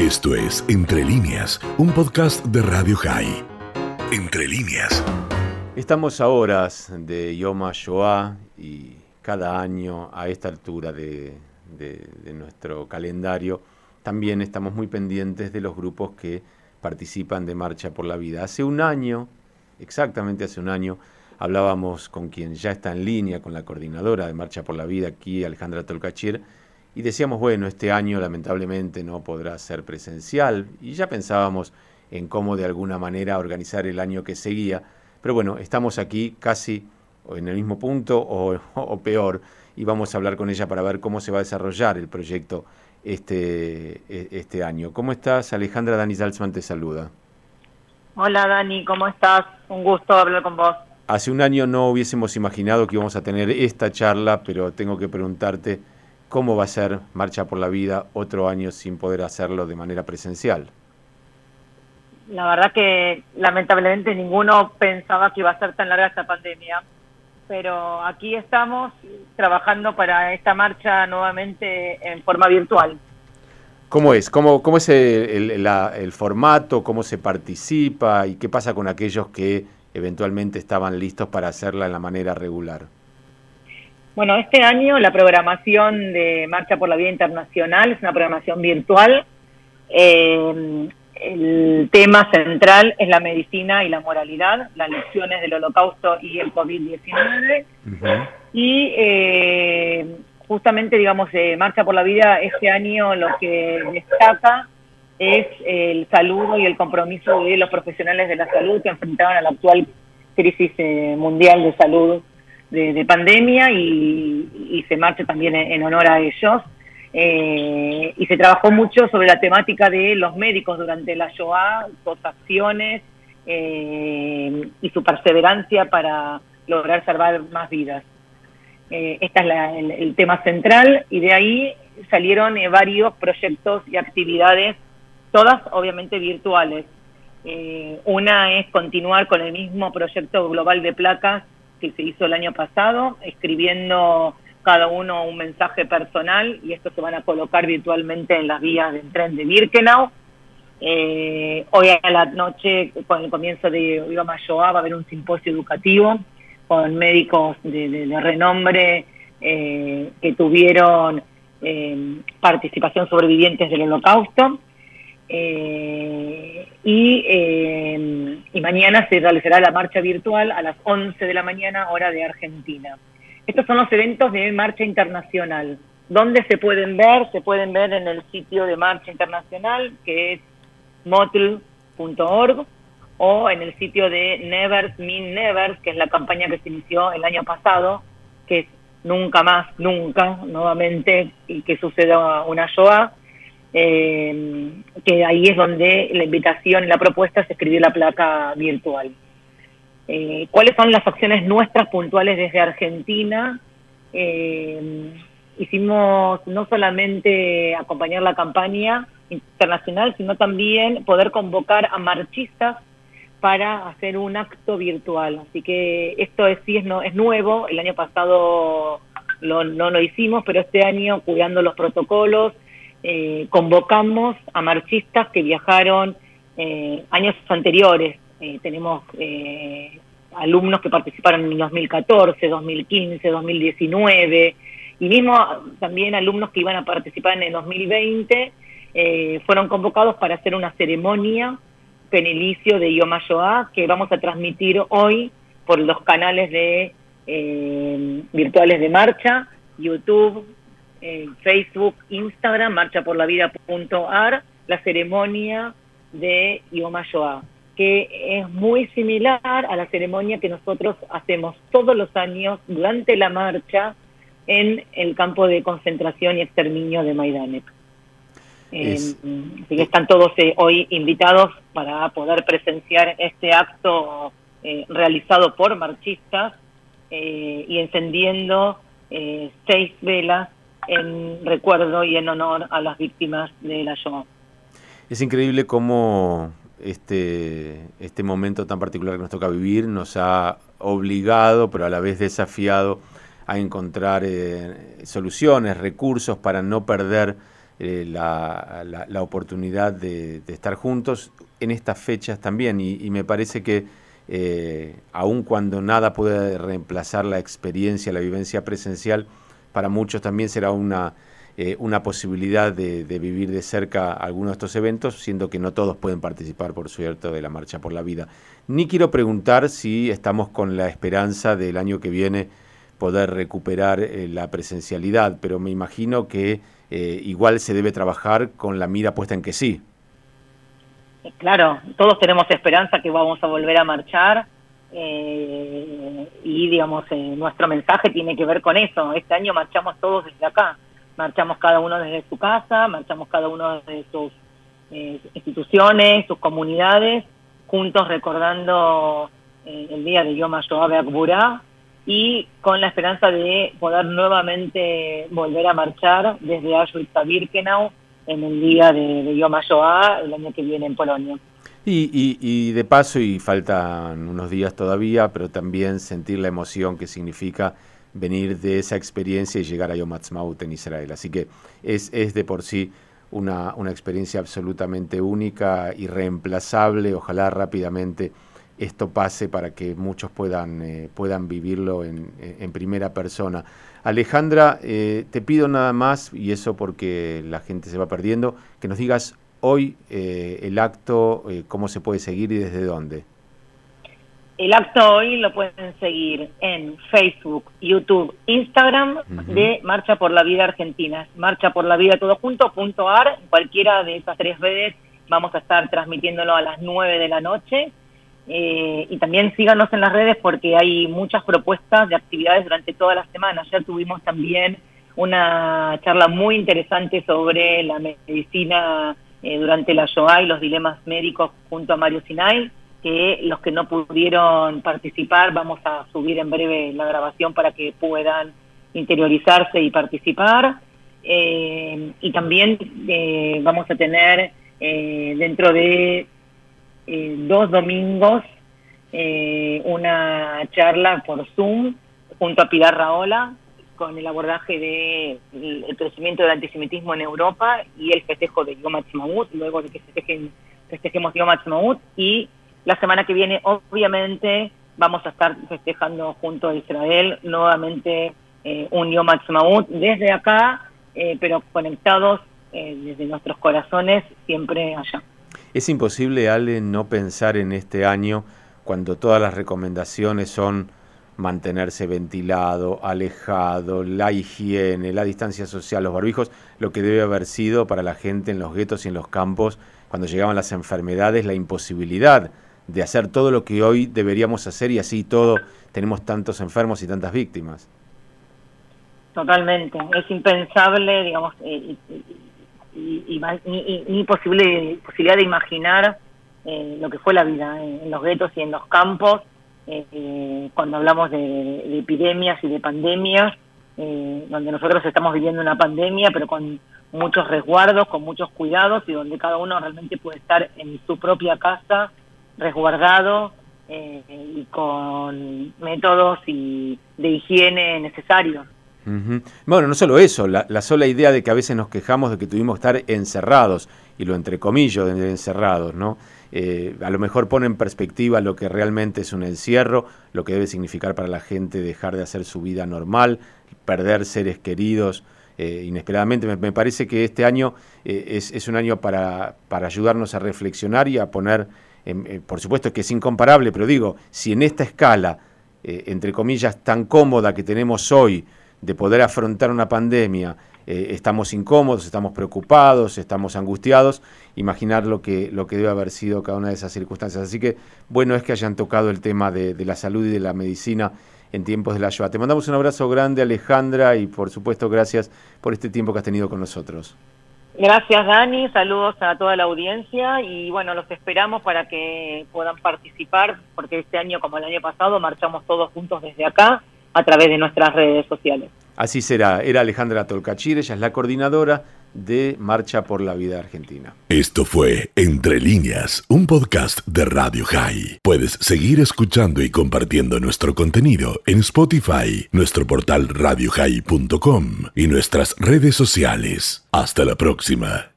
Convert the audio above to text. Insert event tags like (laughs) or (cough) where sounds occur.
Esto es Entre líneas, un podcast de Radio High. Entre líneas. Estamos a horas de Yom HaShoah y cada año a esta altura de, de nuestro calendario también estamos muy pendientes de los grupos que participan de Marcha por la Vida. Hace un año, exactamente hace un año, hablábamos con quien ya está en línea, con la coordinadora de Marcha por la Vida aquí, Alejandra Tolcachir, y decíamos, bueno, este año lamentablemente no podrá ser presencial, y ya pensábamos en cómo de alguna manera organizar el año que seguía, pero bueno, estamos aquí casi en el mismo punto o, (laughs) o peor, y vamos a hablar con ella para ver cómo se va a desarrollar el proyecto este, e, este año. ¿Cómo estás? Alejandra Dani Salzman te saluda. Hola Dani, ¿cómo estás? Un gusto hablar con vos. Hace un año no hubiésemos imaginado que íbamos a tener esta charla, pero tengo que preguntarte cómo va a ser Marcha por la Vida otro año sin poder hacerlo de manera presencial. La verdad que lamentablemente ninguno pensaba que iba a ser tan larga esta pandemia, pero aquí estamos trabajando para esta marcha nuevamente en forma virtual. ¿Cómo es? ¿Cómo, cómo es el, el, formato? ¿Cómo se participa? ¿Y qué pasa con aquellos que eventualmente estaban listos para hacerla en la manera regular? Bueno, este año la programación de Marcha por la Vida Internacional es una programación virtual. Eh, el tema central es la medicina y la moralidad, las lecciones del holocausto y el COVID-19. Y eh, justamente, digamos, eh, Marcha por la Vida este año lo que destaca es el saludo y el compromiso de los profesionales de la salud que enfrentaron a la actual crisis mundial de salud de, pandemia y, se marcha también en, honor a ellos. Eh, y se trabajó mucho sobre la temática de los médicos durante la Shoah, sus acciones eh, y su perseverancia para lograr salvar más vidas. Eh, este es el, tema central y de ahí salieron varios proyectos y actividades, todas obviamente virtuales. una es continuar con el mismo proyecto global de placas que se hizo el año pasado, escribiendo cada uno un mensaje personal y estos se van a colocar virtualmente en las vías del tren de Birkenau. Eh, hoy a la noche, con el comienzo de Viva Mayoa, va a haber un simposio educativo con médicos de, renombre eh, que tuvieron eh, participación sobrevivientes del holocausto. Y, y mañana se realizará la marcha virtual a las 11 de la mañana, hora de Argentina. Estos son los eventos de marcha internacional. ¿Dónde se pueden ver? Se pueden ver en el sitio de marcha internacional, que es motl.org, o en el sitio de Never Mean Never, que es la campaña que se inició el año pasado, que es nunca más, nunca, nuevamente, y que suceda una Shoah eh, que ahí es donde la invitación y la propuesta es escribir la placa virtual. Eh, ¿Cuáles son las acciones nuestras puntuales desde Argentina? Eh, hicimos no solamente acompañar la campaña internacional, sino también poder convocar a marchistas para hacer un acto virtual. Así que esto es, sí es, no, es nuevo, el año pasado no lo hicimos, pero este año cuidando los protocolos, eh, convocamos a marchistas que viajaron eh, años anteriores. Eh, tenemos alumnos que participaron en 2014, 2015, 2019 y mismo también alumnos que iban a participar en el 2020 fueron convocados para hacer una ceremonia penilicio de Yom HaShoah que vamos a transmitir hoy por los canales de virtuales de marcha, YouTube, Facebook, Instagram, marchaporlavida.ar, la ceremonia de Yom HaShoah, que es muy similar a la ceremonia que nosotros hacemos todos los años durante la marcha en el campo de concentración y exterminio de Maidanek. Eh, así que están todos eh, hoy invitados para poder presenciar este acto eh, realizado por marchistas y encendiendo seis velas en recuerdo y en honor a las víctimas de la Shoah. Es increíble cómo este, este momento tan particular que nos toca vivir nos ha obligado, pero a la vez desafiado a encontrar eh, soluciones, recursos para no perder eh, la, la, oportunidad de, estar juntos en estas fechas también y, me parece que eh, aun cuando nada puede reemplazar la experiencia, la vivencia presencial, para muchos también será una, eh, una posibilidad de, vivir de cerca algunos de estos eventos, siendo que no todos pueden participar, por cierto, de la Marcha por la Vida. Ni quiero preguntar si estamos con la esperanza del año que viene poder recuperar la presencialidad, pero me imagino que eh, igual se debe trabajar con la mira puesta en que sí. Claro, todos tenemos esperanza que vamos a volver a marchar eh, y digamos eh, nuestro mensaje tiene que ver con eso. Este año marchamos todos desde acá, marchamos cada uno desde su casa, marchamos cada uno desde sus instituciones, sus comunidades, juntos recordando el día de Yom HaShoah y con la esperanza de poder nuevamente volver a marchar desde Auschwitz a Birkenau en el día de, de Yom el año que viene en Polonia. Y, y, de paso, y faltan unos días todavía, pero también sentir la emoción que significa venir de esa experiencia y llegar a Yom Ha'atzmaut en Israel. Así que es, es de por sí una, experiencia absolutamente única, irreemplazable, ojalá rápidamente esto pase para que muchos puedan, eh, puedan vivirlo en, en, primera persona. Alejandra, eh, te pido nada más, y eso porque la gente se va perdiendo, que nos digas hoy eh, el acto, cómo se puede seguir y desde dónde. El acto hoy lo pueden seguir en Facebook, YouTube, Instagram de Marcha por la Vida Argentina. Marcha por la Vida todo junto, punto ar, cualquiera de esas tres redes vamos a estar transmitiéndolo a las 9 de la noche eh, y también síganos en las redes porque hay muchas propuestas de actividades durante toda la semana. Ayer tuvimos también una charla muy interesante sobre la medicina eh, durante la y los dilemas médicos junto a Mario Sinay, que los que no pudieron participar vamos a subir en breve la grabación para que puedan interiorizarse y participar. Eh, y también vamos a tener dentro de eh, dos domingos eh, una charla por Zoom junto a Pilar Raola con el abordaje de el, crecimiento del antisemitismo en Europa y el festejo de Yom Ha'atzmaut, luego de que festejen, festejemos Yom Ha'atzmaut y la semana que viene obviamente vamos a estar festejando junto a Israel nuevamente eh, un Yom Ha'atzmaut desde acá, pero conectados desde nuestros corazones siempre allá. Es imposible, Ale, no pensar en este año cuando todas las recomendaciones son mantenerse ventilado, alejado, la higiene, la distancia social, los barbijos, lo que debe haber sido para la gente en los guetos y en los campos cuando llegaban las enfermedades, la imposibilidad de hacer todo lo que hoy deberíamos hacer y así todo tenemos tantos enfermos y tantas víctimas. Totalmente, es impensable, digamos, eh, ni, posible, posibilidad de imaginar eh, lo que fue la vida en los guetos y en los campos, eh, cuando hablamos de, epidemias y de pandemias, eh, donde nosotros estamos viviendo una pandemia, pero con muchos resguardos, con muchos cuidados y donde cada uno realmente puede estar en su propia casa, resguardado y con métodos y de higiene necesarios. Bueno, no solo eso, la, sola idea de que a veces nos quejamos de que tuvimos que estar encerrados, y lo entre comillas de encerrados, ¿no? Eh, a lo mejor pone en perspectiva lo que realmente es un encierro, lo que debe significar para la gente dejar de hacer su vida normal, perder seres queridos eh, inesperadamente. Me, parece que este año eh, es, un año para, para, ayudarnos a reflexionar y a poner, por supuesto que es incomparable, pero digo, si en esta escala, entre comillas, tan cómoda que tenemos hoy, de poder afrontar una pandemia, eh, estamos incómodos, estamos preocupados, estamos angustiados, imaginar lo que, lo que debe haber sido cada una de esas circunstancias. Así que bueno es que hayan tocado el tema de, la salud y de la medicina en tiempos de la Shoah. Te mandamos un abrazo grande, Alejandra, y por supuesto gracias por este tiempo que has tenido con nosotros. Gracias, Dani. Saludos a toda la audiencia y bueno, los esperamos para que puedan participar, porque este año, como el año pasado, marchamos todos juntos desde acá a través de nuestras redes sociales. Así será. Era Alejandra Tolcachir, ella es la coordinadora de Marcha por la Vida Argentina. Esto fue Entre líneas, un podcast de Radio High. Puedes seguir escuchando y compartiendo nuestro contenido en Spotify, nuestro portal radiohigh.com y nuestras redes sociales. Hasta la próxima.